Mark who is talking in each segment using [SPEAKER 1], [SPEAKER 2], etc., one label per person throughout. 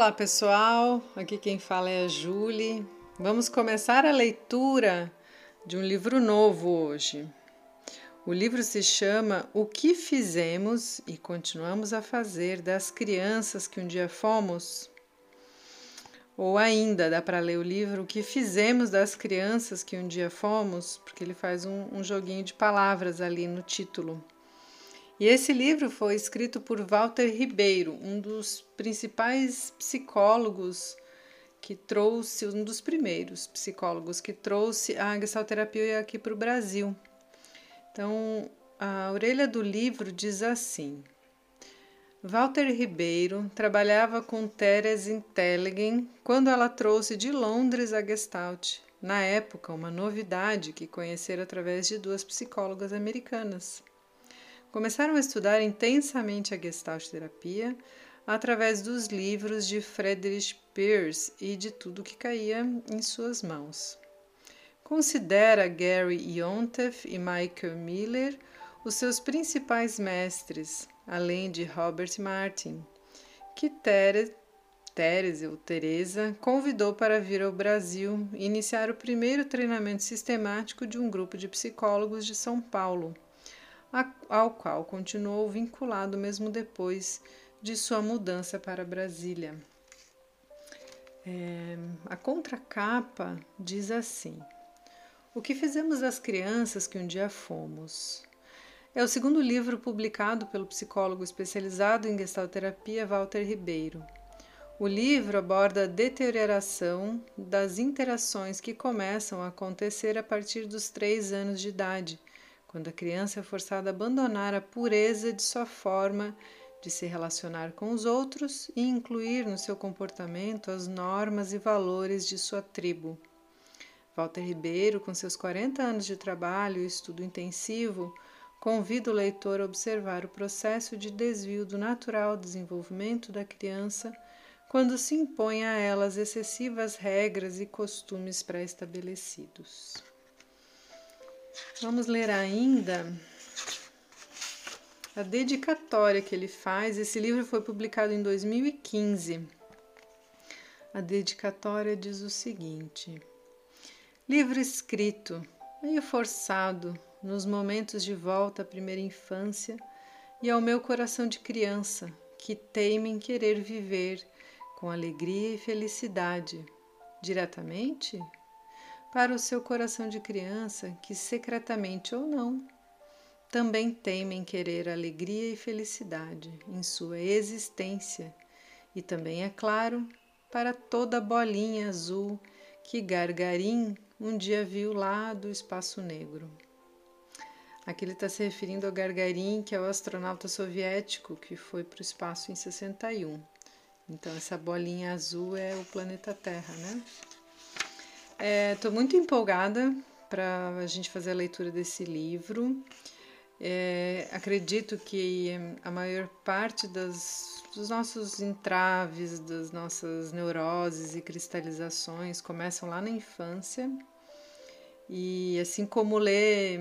[SPEAKER 1] Olá pessoal, aqui quem fala é a Julie. Vamos começar a leitura de um livro novo hoje. O livro se chama O que fizemos e continuamos a fazer das crianças que um dia fomos. Ou ainda dá para ler o livro O que fizemos das crianças que um dia fomos, porque ele faz um, um joguinho de palavras ali no título. E esse livro foi escrito por Walter Ribeiro, um dos principais psicólogos que trouxe, um dos primeiros psicólogos que trouxe a gestalterapia aqui para o Brasil. Então, a orelha do livro diz assim: Walter Ribeiro trabalhava com Therese Intelligen quando ela trouxe de Londres a Gestalt, na época uma novidade que conhecera através de duas psicólogas americanas. Começaram a estudar intensamente a Gestalt terapia através dos livros de Friedrich Pierce e de tudo que caía em suas mãos. Considera Gary Yontef e Michael Miller os seus principais mestres, além de Robert Martin, que Teresa ou Teresa convidou para vir ao Brasil e iniciar o primeiro treinamento sistemático de um grupo de psicólogos de São Paulo ao qual continuou vinculado mesmo depois de sua mudança para Brasília. É, a contracapa diz assim: O que fizemos das crianças que um dia fomos? É o segundo livro publicado pelo psicólogo especializado em gestalterapia Walter Ribeiro. O livro aborda a deterioração das interações que começam a acontecer a partir dos três anos de idade quando a criança é forçada a abandonar a pureza de sua forma de se relacionar com os outros e incluir no seu comportamento as normas e valores de sua tribo. Walter Ribeiro, com seus 40 anos de trabalho e estudo intensivo, convida o leitor a observar o processo de desvio do natural desenvolvimento da criança quando se impõe a elas excessivas regras e costumes pré-estabelecidos. Vamos ler ainda a dedicatória que ele faz. Esse livro foi publicado em 2015. A dedicatória diz o seguinte: Livro escrito, meio forçado, nos momentos de volta à primeira infância e ao meu coração de criança, que teima em querer viver com alegria e felicidade. Diretamente? Para o seu coração de criança que, secretamente ou não, também temem querer alegria e felicidade em sua existência, e também, é claro, para toda bolinha azul que Gargarim um dia viu lá do espaço negro. Aqui ele está se referindo ao Gargarin, que é o astronauta soviético que foi para o espaço em 61. Então, essa bolinha azul é o planeta Terra, né? Estou é, muito empolgada para a gente fazer a leitura desse livro. É, acredito que a maior parte das, dos nossos entraves, das nossas neuroses e cristalizações começam lá na infância. E assim como ler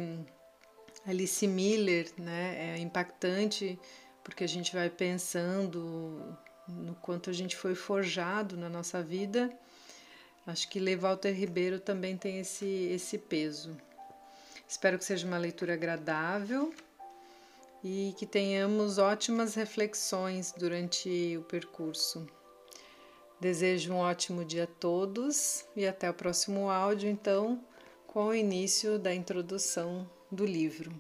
[SPEAKER 1] Alice Miller, né, é impactante porque a gente vai pensando no quanto a gente foi forjado na nossa vida Acho que ler Walter Ribeiro também tem esse, esse peso. Espero que seja uma leitura agradável e que tenhamos ótimas reflexões durante o percurso. Desejo um ótimo dia a todos e até o próximo áudio, então, com o início da introdução do livro.